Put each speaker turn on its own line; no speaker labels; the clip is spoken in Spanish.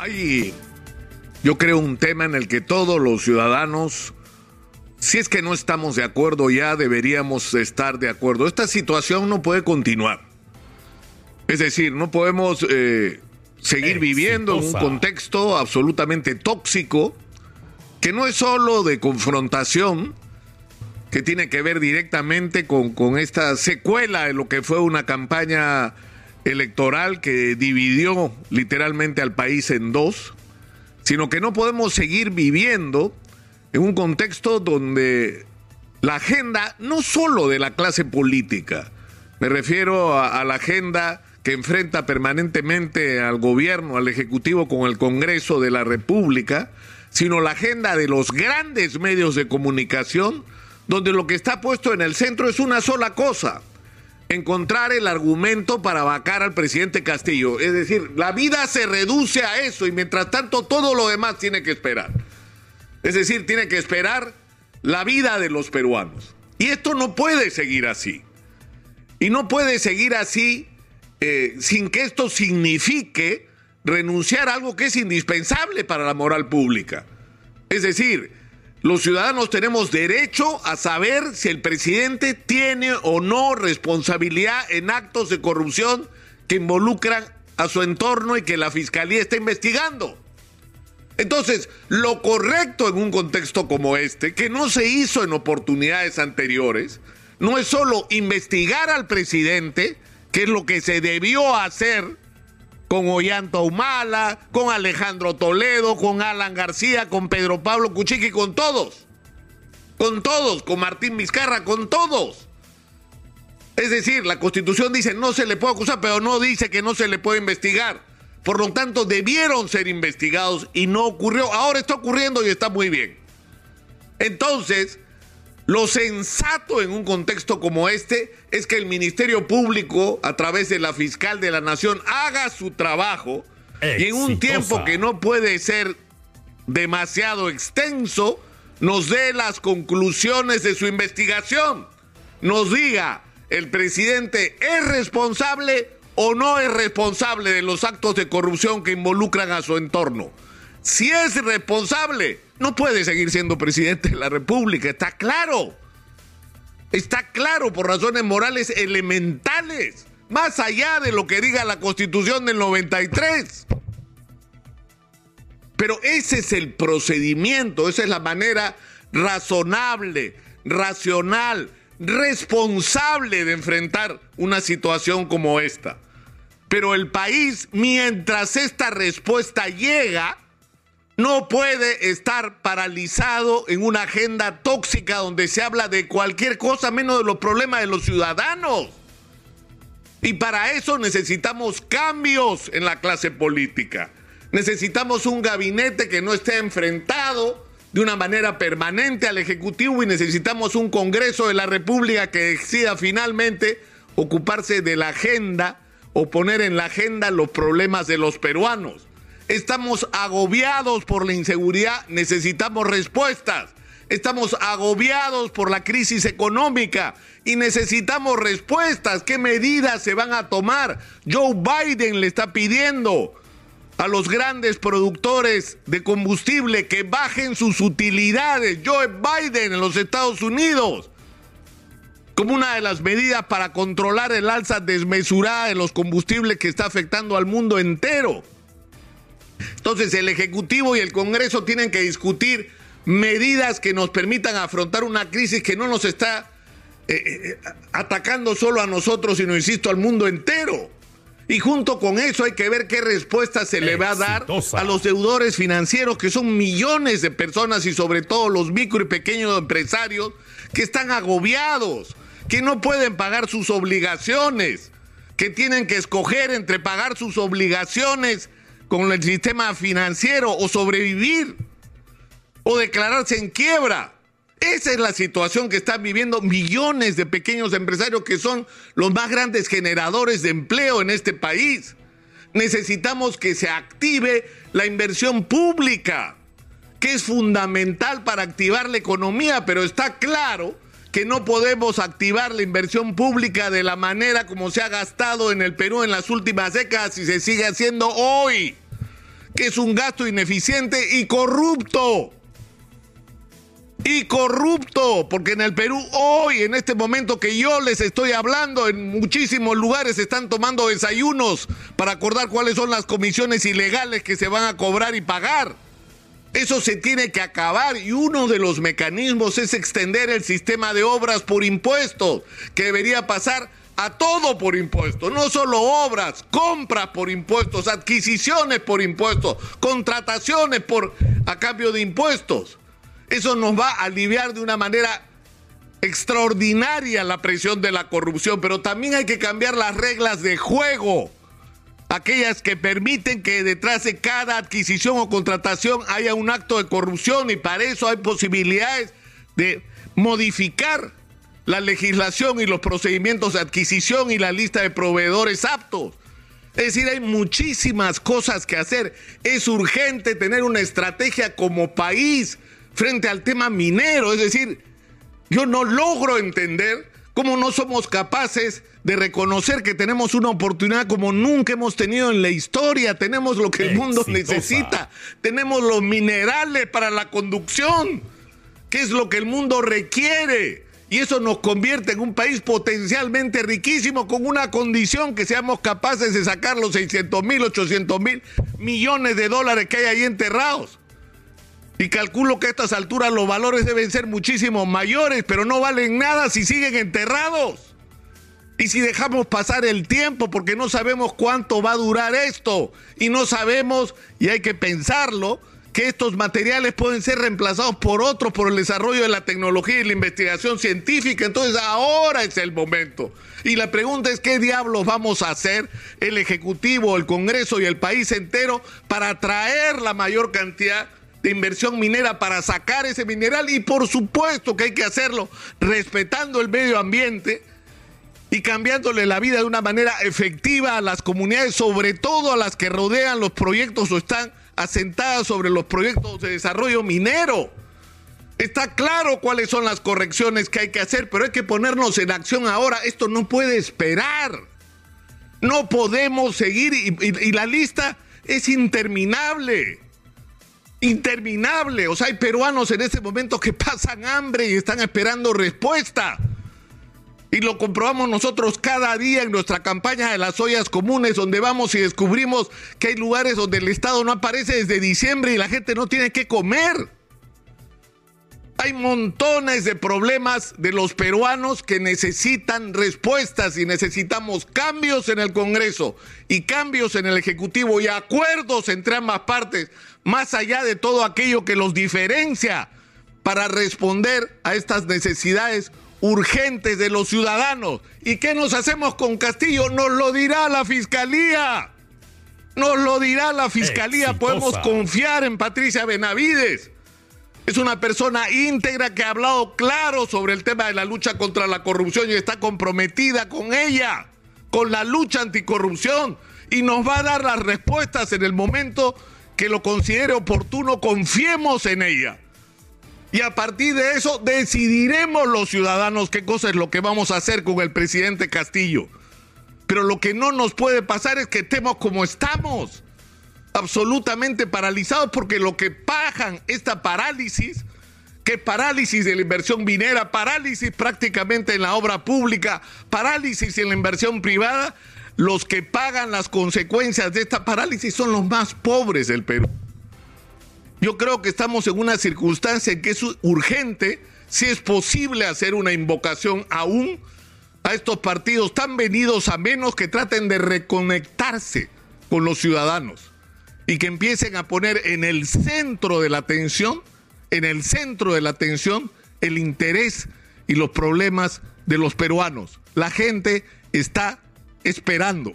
Hay, yo creo, un tema en el que todos los ciudadanos, si es que no estamos de acuerdo ya, deberíamos estar de acuerdo. Esta situación no puede continuar. Es decir, no podemos eh, seguir viviendo en un contexto absolutamente tóxico, que no es solo de confrontación, que tiene que ver directamente con, con esta secuela de lo que fue una campaña electoral que dividió literalmente al país en dos, sino que no podemos seguir viviendo en un contexto donde la agenda, no solo de la clase política, me refiero a, a la agenda que enfrenta permanentemente al gobierno, al Ejecutivo con el Congreso de la República, sino la agenda de los grandes medios de comunicación, donde lo que está puesto en el centro es una sola cosa, encontrar el argumento para vacar al presidente Castillo. Es decir, la vida se reduce a eso y mientras tanto todo lo demás tiene que esperar. Es decir, tiene que esperar la vida de los peruanos. Y esto no puede seguir así. Y no puede seguir así eh, sin que esto signifique renunciar a algo que es indispensable para la moral pública. Es decir, los ciudadanos tenemos derecho a saber si el presidente tiene o no responsabilidad en actos de corrupción que involucran a su entorno y que la fiscalía está investigando. Entonces, lo correcto en un contexto como este, que no se hizo en oportunidades anteriores, no es solo investigar al presidente, que es lo que se debió hacer con Ollanta Humala, con Alejandro Toledo, con Alan García, con Pedro Pablo Cuchiqui, con todos. Con todos, con Martín Vizcarra, con todos. Es decir, la Constitución dice no se le puede acusar, pero no dice que no se le puede investigar. Por lo tanto, debieron ser investigados y no ocurrió. Ahora está ocurriendo y está muy bien. Entonces, lo sensato en un contexto como este es que el Ministerio Público, a través de la fiscal de la Nación, haga su trabajo y en un tiempo que no puede ser demasiado extenso, nos dé las conclusiones de su investigación. Nos diga, ¿el presidente es responsable o no es responsable de los actos de corrupción que involucran a su entorno? Si es responsable, no puede seguir siendo presidente de la República, está claro. Está claro por razones morales elementales, más allá de lo que diga la Constitución del 93. Pero ese es el procedimiento, esa es la manera razonable, racional, responsable de enfrentar una situación como esta. Pero el país, mientras esta respuesta llega, no puede estar paralizado en una agenda tóxica donde se habla de cualquier cosa menos de los problemas de los ciudadanos. Y para eso necesitamos cambios en la clase política. Necesitamos un gabinete que no esté enfrentado de una manera permanente al Ejecutivo y necesitamos un Congreso de la República que decida finalmente ocuparse de la agenda o poner en la agenda los problemas de los peruanos. Estamos agobiados por la inseguridad, necesitamos respuestas. Estamos agobiados por la crisis económica y necesitamos respuestas. ¿Qué medidas se van a tomar? Joe Biden le está pidiendo a los grandes productores de combustible que bajen sus utilidades. Joe Biden en los Estados Unidos como una de las medidas para controlar el alza desmesurada de los combustibles que está afectando al mundo entero. Entonces el Ejecutivo y el Congreso tienen que discutir medidas que nos permitan afrontar una crisis que no nos está eh, eh, atacando solo a nosotros, sino, insisto, al mundo entero. Y junto con eso hay que ver qué respuesta se le va a dar a los deudores financieros, que son millones de personas y sobre todo los micro y pequeños empresarios que están agobiados, que no pueden pagar sus obligaciones, que tienen que escoger entre pagar sus obligaciones con el sistema financiero o sobrevivir o declararse en quiebra. Esa es la situación que están viviendo millones de pequeños empresarios que son los más grandes generadores de empleo en este país. Necesitamos que se active la inversión pública, que es fundamental para activar la economía, pero está claro que no podemos activar la inversión pública de la manera como se ha gastado en el Perú en las últimas décadas y se sigue haciendo hoy. Que es un gasto ineficiente y corrupto y corrupto, porque en el Perú hoy, en este momento que yo les estoy hablando, en muchísimos lugares están tomando desayunos para acordar cuáles son las comisiones ilegales que se van a cobrar y pagar. Eso se tiene que acabar y uno de los mecanismos es extender el sistema de obras por impuestos, que debería pasar a todo por impuestos, no solo obras, compras por impuestos, adquisiciones por impuestos, contrataciones por a cambio de impuestos. Eso nos va a aliviar de una manera extraordinaria la presión de la corrupción, pero también hay que cambiar las reglas de juego, aquellas que permiten que detrás de cada adquisición o contratación haya un acto de corrupción y para eso hay posibilidades de modificar la legislación y los procedimientos de adquisición y la lista de proveedores aptos. Es decir, hay muchísimas cosas que hacer. Es urgente tener una estrategia como país frente al tema minero. Es decir, yo no logro entender cómo no somos capaces de reconocer que tenemos una oportunidad como nunca hemos tenido en la historia. Tenemos lo que el mundo necesita. Tenemos los minerales para la conducción, que es lo que el mundo requiere. Y eso nos convierte en un país potencialmente riquísimo con una condición que seamos capaces de sacar los 600 mil, 800 mil millones de dólares que hay ahí enterrados. Y calculo que a estas alturas los valores deben ser muchísimo mayores, pero no valen nada si siguen enterrados. Y si dejamos pasar el tiempo, porque no sabemos cuánto va a durar esto, y no sabemos, y hay que pensarlo, estos materiales pueden ser reemplazados por otros por el desarrollo de la tecnología y la investigación científica. Entonces ahora es el momento. Y la pregunta es qué diablos vamos a hacer el Ejecutivo, el Congreso y el país entero para atraer la mayor cantidad de inversión minera para sacar ese mineral y por supuesto que hay que hacerlo respetando el medio ambiente y cambiándole la vida de una manera efectiva a las comunidades, sobre todo a las que rodean los proyectos o están asentadas sobre los proyectos de desarrollo minero. Está claro cuáles son las correcciones que hay que hacer, pero hay que ponernos en acción ahora. Esto no puede esperar. No podemos seguir y, y la lista es interminable interminable. O sea, hay peruanos en este momento que pasan hambre y están esperando respuesta. Y lo comprobamos nosotros cada día en nuestra campaña de las ollas comunes, donde vamos y descubrimos que hay lugares donde el Estado no aparece desde diciembre y la gente no tiene que comer. Hay montones de problemas de los peruanos que necesitan respuestas y necesitamos cambios en el Congreso y cambios en el Ejecutivo y acuerdos entre ambas partes, más allá de todo aquello que los diferencia para responder a estas necesidades urgentes de los ciudadanos. ¿Y qué nos hacemos con Castillo? Nos lo dirá la Fiscalía. Nos lo dirá la Fiscalía. Podemos confiar en Patricia Benavides. Es una persona íntegra que ha hablado claro sobre el tema de la lucha contra la corrupción y está comprometida con ella, con la lucha anticorrupción. Y nos va a dar las respuestas en el momento que lo considere oportuno. Confiemos en ella. Y a partir de eso decidiremos los ciudadanos qué cosa es lo que vamos a hacer con el presidente Castillo. Pero lo que no nos puede pasar es que estemos como estamos absolutamente paralizados porque lo que pagan esta parálisis, que parálisis de la inversión minera, parálisis prácticamente en la obra pública, parálisis en la inversión privada, los que pagan las consecuencias de esta parálisis son los más pobres del Perú. Yo creo que estamos en una circunstancia en que es urgente, si es posible hacer una invocación aún a estos partidos tan venidos a menos que traten de reconectarse con los ciudadanos y que empiecen a poner en el centro de la atención, en el centro de la atención, el interés y los problemas de los peruanos. La gente está esperando.